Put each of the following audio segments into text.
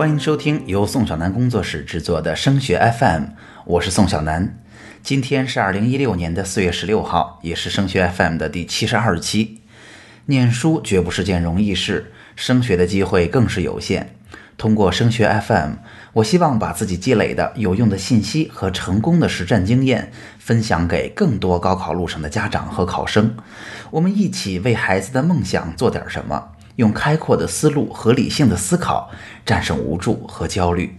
欢迎收听由宋小南工作室制作的升学 FM，我是宋小南。今天是二零一六年的四月十六号，也是升学 FM 的第七十二期。念书绝不是件容易事，升学的机会更是有限。通过升学 FM，我希望把自己积累的有用的信息和成功的实战经验分享给更多高考路上的家长和考生。我们一起为孩子的梦想做点什么，用开阔的思路和理性的思考战胜无助和焦虑。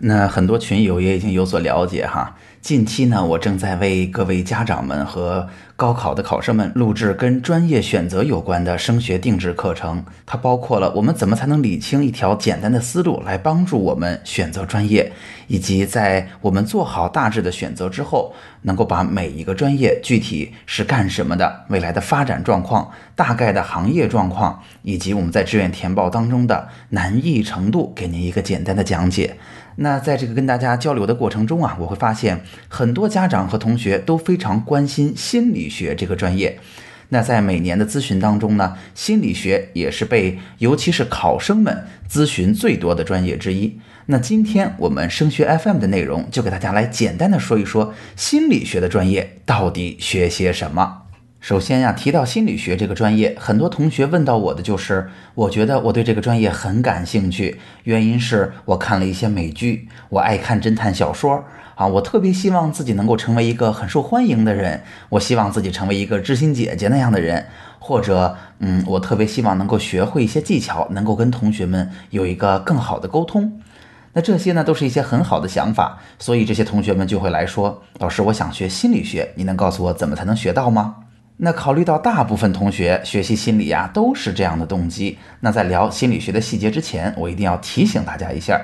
那很多群友也已经有所了解哈。近期呢，我正在为各位家长们和高考的考生们录制跟专业选择有关的升学定制课程。它包括了我们怎么才能理清一条简单的思路，来帮助我们选择专业，以及在我们做好大致的选择之后，能够把每一个专业具体是干什么的、未来的发展状况、大概的行业状况，以及我们在志愿填报当中的难易程度，给您一个简单的讲解。那在这个跟大家交流的过程中啊，我会发现很多家长和同学都非常关心心理学这个专业。那在每年的咨询当中呢，心理学也是被尤其是考生们咨询最多的专业之一。那今天我们升学 FM 的内容就给大家来简单的说一说心理学的专业到底学些什么。首先呀，提到心理学这个专业，很多同学问到我的就是，我觉得我对这个专业很感兴趣，原因是我看了一些美剧，我爱看侦探小说啊，我特别希望自己能够成为一个很受欢迎的人，我希望自己成为一个知心姐姐那样的人，或者，嗯，我特别希望能够学会一些技巧，能够跟同学们有一个更好的沟通。那这些呢，都是一些很好的想法，所以这些同学们就会来说，老师，我想学心理学，你能告诉我怎么才能学到吗？那考虑到大部分同学学习心理呀都是这样的动机，那在聊心理学的细节之前，我一定要提醒大家一下。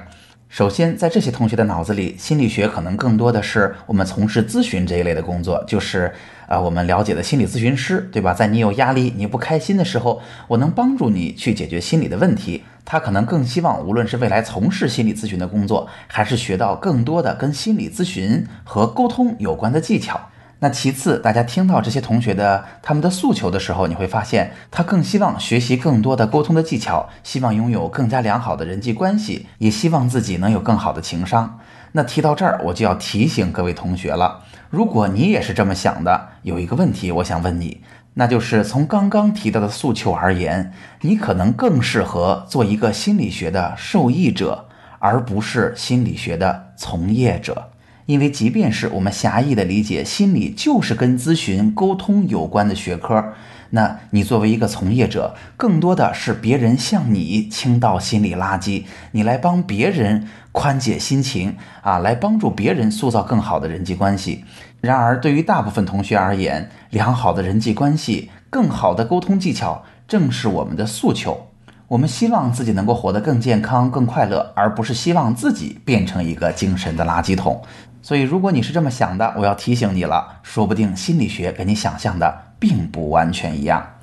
首先，在这些同学的脑子里，心理学可能更多的是我们从事咨询这一类的工作，就是啊我们了解的心理咨询师，对吧？在你有压力、你不开心的时候，我能帮助你去解决心理的问题。他可能更希望，无论是未来从事心理咨询的工作，还是学到更多的跟心理咨询和沟通有关的技巧。那其次，大家听到这些同学的他们的诉求的时候，你会发现他更希望学习更多的沟通的技巧，希望拥有更加良好的人际关系，也希望自己能有更好的情商。那提到这儿，我就要提醒各位同学了，如果你也是这么想的，有一个问题我想问你，那就是从刚刚提到的诉求而言，你可能更适合做一个心理学的受益者，而不是心理学的从业者。因为即便是我们狭义的理解，心理就是跟咨询沟通有关的学科，那你作为一个从业者，更多的是别人向你倾倒心理垃圾，你来帮别人宽解心情啊，来帮助别人塑造更好的人际关系。然而，对于大部分同学而言，良好的人际关系、更好的沟通技巧，正是我们的诉求。我们希望自己能够活得更健康、更快乐，而不是希望自己变成一个精神的垃圾桶。所以，如果你是这么想的，我要提醒你了，说不定心理学跟你想象的并不完全一样。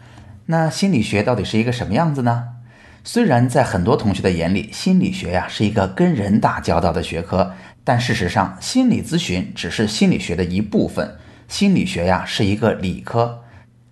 那心理学到底是一个什么样子呢？虽然在很多同学的眼里，心理学呀是一个跟人打交道的学科，但事实上，心理咨询只是心理学的一部分。心理学呀是一个理科，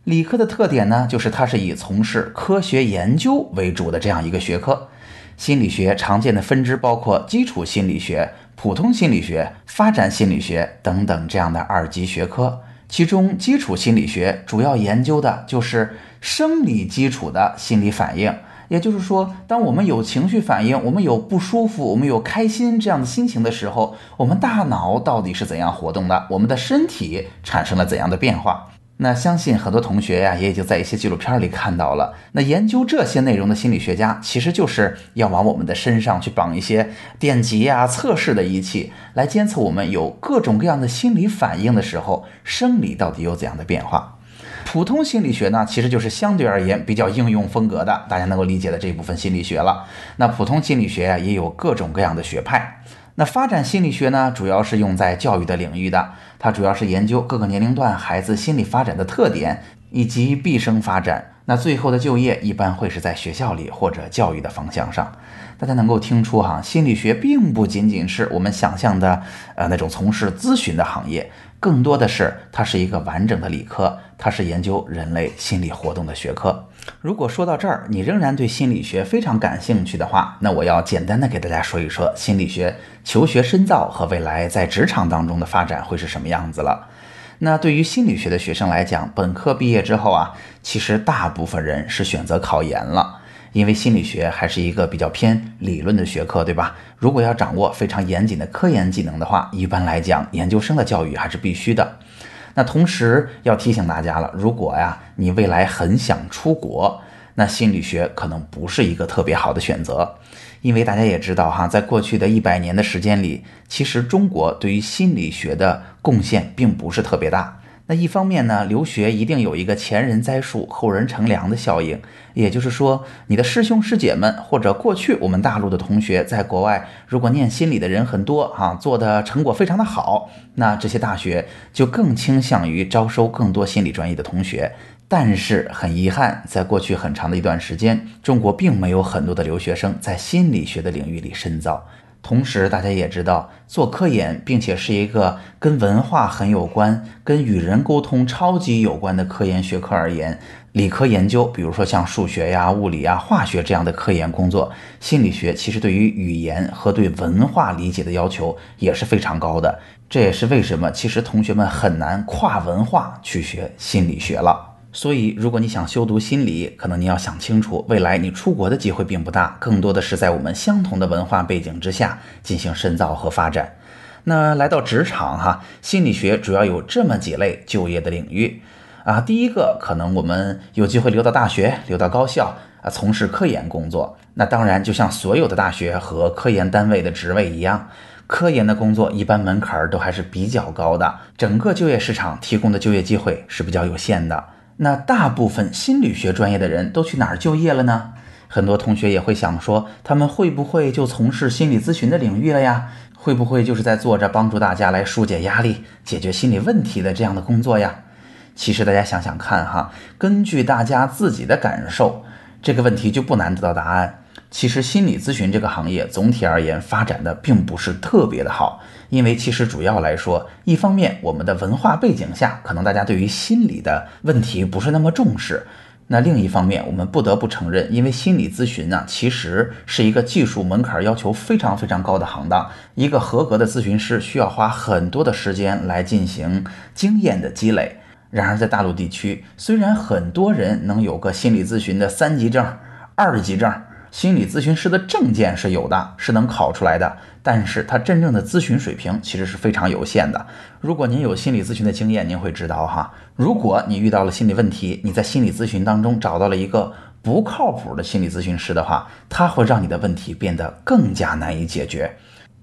理科的特点呢，就是它是以从事科学研究为主的这样一个学科。心理学常见的分支包括基础心理学。普通心理学、发展心理学等等这样的二级学科，其中基础心理学主要研究的就是生理基础的心理反应。也就是说，当我们有情绪反应，我们有不舒服，我们有开心这样的心情的时候，我们大脑到底是怎样活动的？我们的身体产生了怎样的变化？那相信很多同学呀，也已经在一些纪录片里看到了。那研究这些内容的心理学家，其实就是要往我们的身上去绑一些电极呀、测试的仪器，来监测我们有各种各样的心理反应的时候，生理到底有怎样的变化。普通心理学呢，其实就是相对而言比较应用风格的，大家能够理解的这一部分心理学了。那普通心理学呀，也有各种各样的学派。那发展心理学呢，主要是用在教育的领域的，它主要是研究各个年龄段孩子心理发展的特点以及毕生发展。那最后的就业一般会是在学校里或者教育的方向上。大家能够听出哈，心理学并不仅仅是我们想象的呃那种从事咨询的行业，更多的是它是一个完整的理科，它是研究人类心理活动的学科。如果说到这儿，你仍然对心理学非常感兴趣的话，那我要简单的给大家说一说心理学求学深造和未来在职场当中的发展会是什么样子了。那对于心理学的学生来讲，本科毕业之后啊，其实大部分人是选择考研了，因为心理学还是一个比较偏理论的学科，对吧？如果要掌握非常严谨的科研技能的话，一般来讲，研究生的教育还是必须的。那同时要提醒大家了，如果呀你未来很想出国，那心理学可能不是一个特别好的选择，因为大家也知道哈，在过去的一百年的时间里，其实中国对于心理学的贡献并不是特别大。那一方面呢，留学一定有一个前人栽树，后人乘凉的效应，也就是说，你的师兄师姐们或者过去我们大陆的同学，在国外如果念心理的人很多啊，做的成果非常的好，那这些大学就更倾向于招收更多心理专业的同学。但是很遗憾，在过去很长的一段时间，中国并没有很多的留学生在心理学的领域里深造。同时，大家也知道，做科研并且是一个跟文化很有关、跟与人沟通超级有关的科研学科而言，理科研究，比如说像数学呀、物理呀、化学这样的科研工作，心理学其实对于语言和对文化理解的要求也是非常高的。这也是为什么其实同学们很难跨文化去学心理学了。所以，如果你想修读心理，可能你要想清楚，未来你出国的机会并不大，更多的是在我们相同的文化背景之下进行深造和发展。那来到职场哈，心理学主要有这么几类就业的领域啊。第一个，可能我们有机会留到大学、留到高校啊，从事科研工作。那当然，就像所有的大学和科研单位的职位一样，科研的工作一般门槛都还是比较高的，整个就业市场提供的就业机会是比较有限的。那大部分心理学专业的人都去哪儿就业了呢？很多同学也会想说，他们会不会就从事心理咨询的领域了呀？会不会就是在做着帮助大家来疏解压力、解决心理问题的这样的工作呀？其实大家想想看哈，根据大家自己的感受，这个问题就不难得到答案。其实心理咨询这个行业总体而言发展的并不是特别的好，因为其实主要来说，一方面我们的文化背景下，可能大家对于心理的问题不是那么重视；那另一方面，我们不得不承认，因为心理咨询呢，其实是一个技术门槛要求非常非常高的行当，一个合格的咨询师需要花很多的时间来进行经验的积累。然而在大陆地区，虽然很多人能有个心理咨询的三级证、二级证。心理咨询师的证件是有的，是能考出来的，但是他真正的咨询水平其实是非常有限的。如果您有心理咨询的经验，您会知道哈，如果你遇到了心理问题，你在心理咨询当中找到了一个不靠谱的心理咨询师的话，他会让你的问题变得更加难以解决。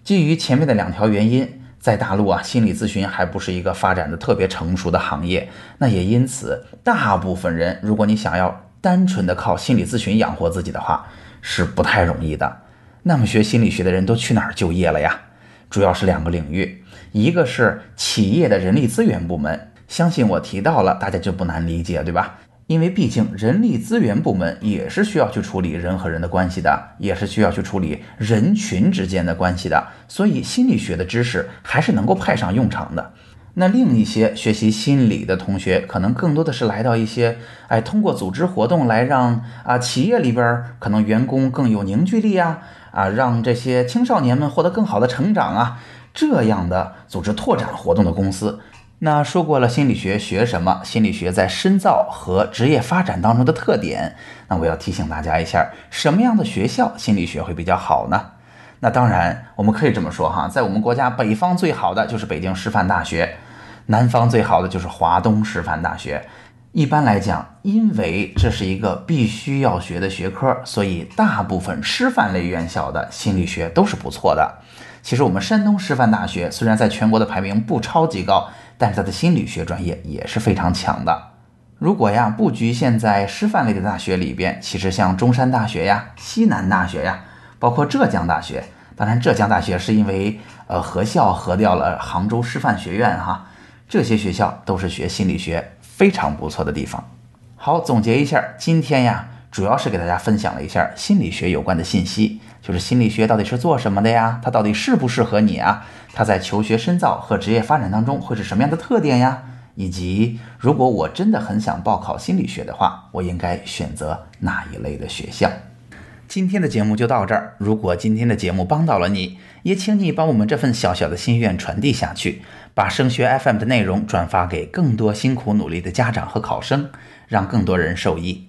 基于前面的两条原因，在大陆啊，心理咨询还不是一个发展的特别成熟的行业，那也因此，大部分人，如果你想要单纯的靠心理咨询养活自己的话，是不太容易的。那么学心理学的人都去哪儿就业了呀？主要是两个领域，一个是企业的人力资源部门，相信我提到了，大家就不难理解，对吧？因为毕竟人力资源部门也是需要去处理人和人的关系的，也是需要去处理人群之间的关系的，所以心理学的知识还是能够派上用场的。那另一些学习心理的同学，可能更多的是来到一些，哎，通过组织活动来让啊企业里边可能员工更有凝聚力啊，啊，让这些青少年们获得更好的成长啊，这样的组织拓展活动的公司。那说过了心理学学什么，心理学在深造和职业发展当中的特点，那我要提醒大家一下，什么样的学校心理学会比较好呢？那当然，我们可以这么说哈，在我们国家，北方最好的就是北京师范大学，南方最好的就是华东师范大学。一般来讲，因为这是一个必须要学的学科，所以大部分师范类院校的心理学都是不错的。其实我们山东师范大学虽然在全国的排名不超级高，但是它的心理学专业也是非常强的。如果呀不局限在师范类的大学里边，其实像中山大学呀、西南大学呀，包括浙江大学。当然，浙江大学是因为呃合校合掉了杭州师范学院哈，这些学校都是学心理学非常不错的地方。好，总结一下，今天呀主要是给大家分享了一下心理学有关的信息，就是心理学到底是做什么的呀？它到底适不适合你啊？它在求学深造和职业发展当中会是什么样的特点呀？以及如果我真的很想报考心理学的话，我应该选择哪一类的学校？今天的节目就到这儿。如果今天的节目帮到了你，也请你把我们这份小小的心愿传递下去，把升学 FM 的内容转发给更多辛苦努力的家长和考生，让更多人受益。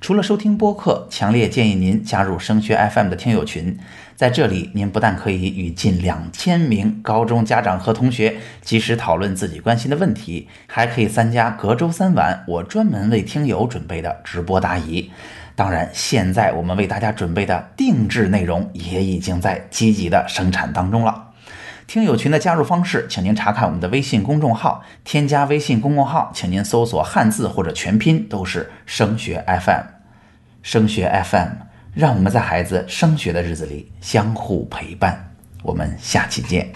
除了收听播客，强烈建议您加入升学 FM 的听友群。在这里，您不但可以与近两千名高中家长和同学及时讨论自己关心的问题，还可以参加隔周三晚我专门为听友准备的直播答疑。当然，现在我们为大家准备的定制内容也已经在积极的生产当中了。听友群的加入方式，请您查看我们的微信公众号。添加微信公众号，请您搜索汉字或者全拼，都是升学 FM。升学 FM，让我们在孩子升学的日子里相互陪伴。我们下期见。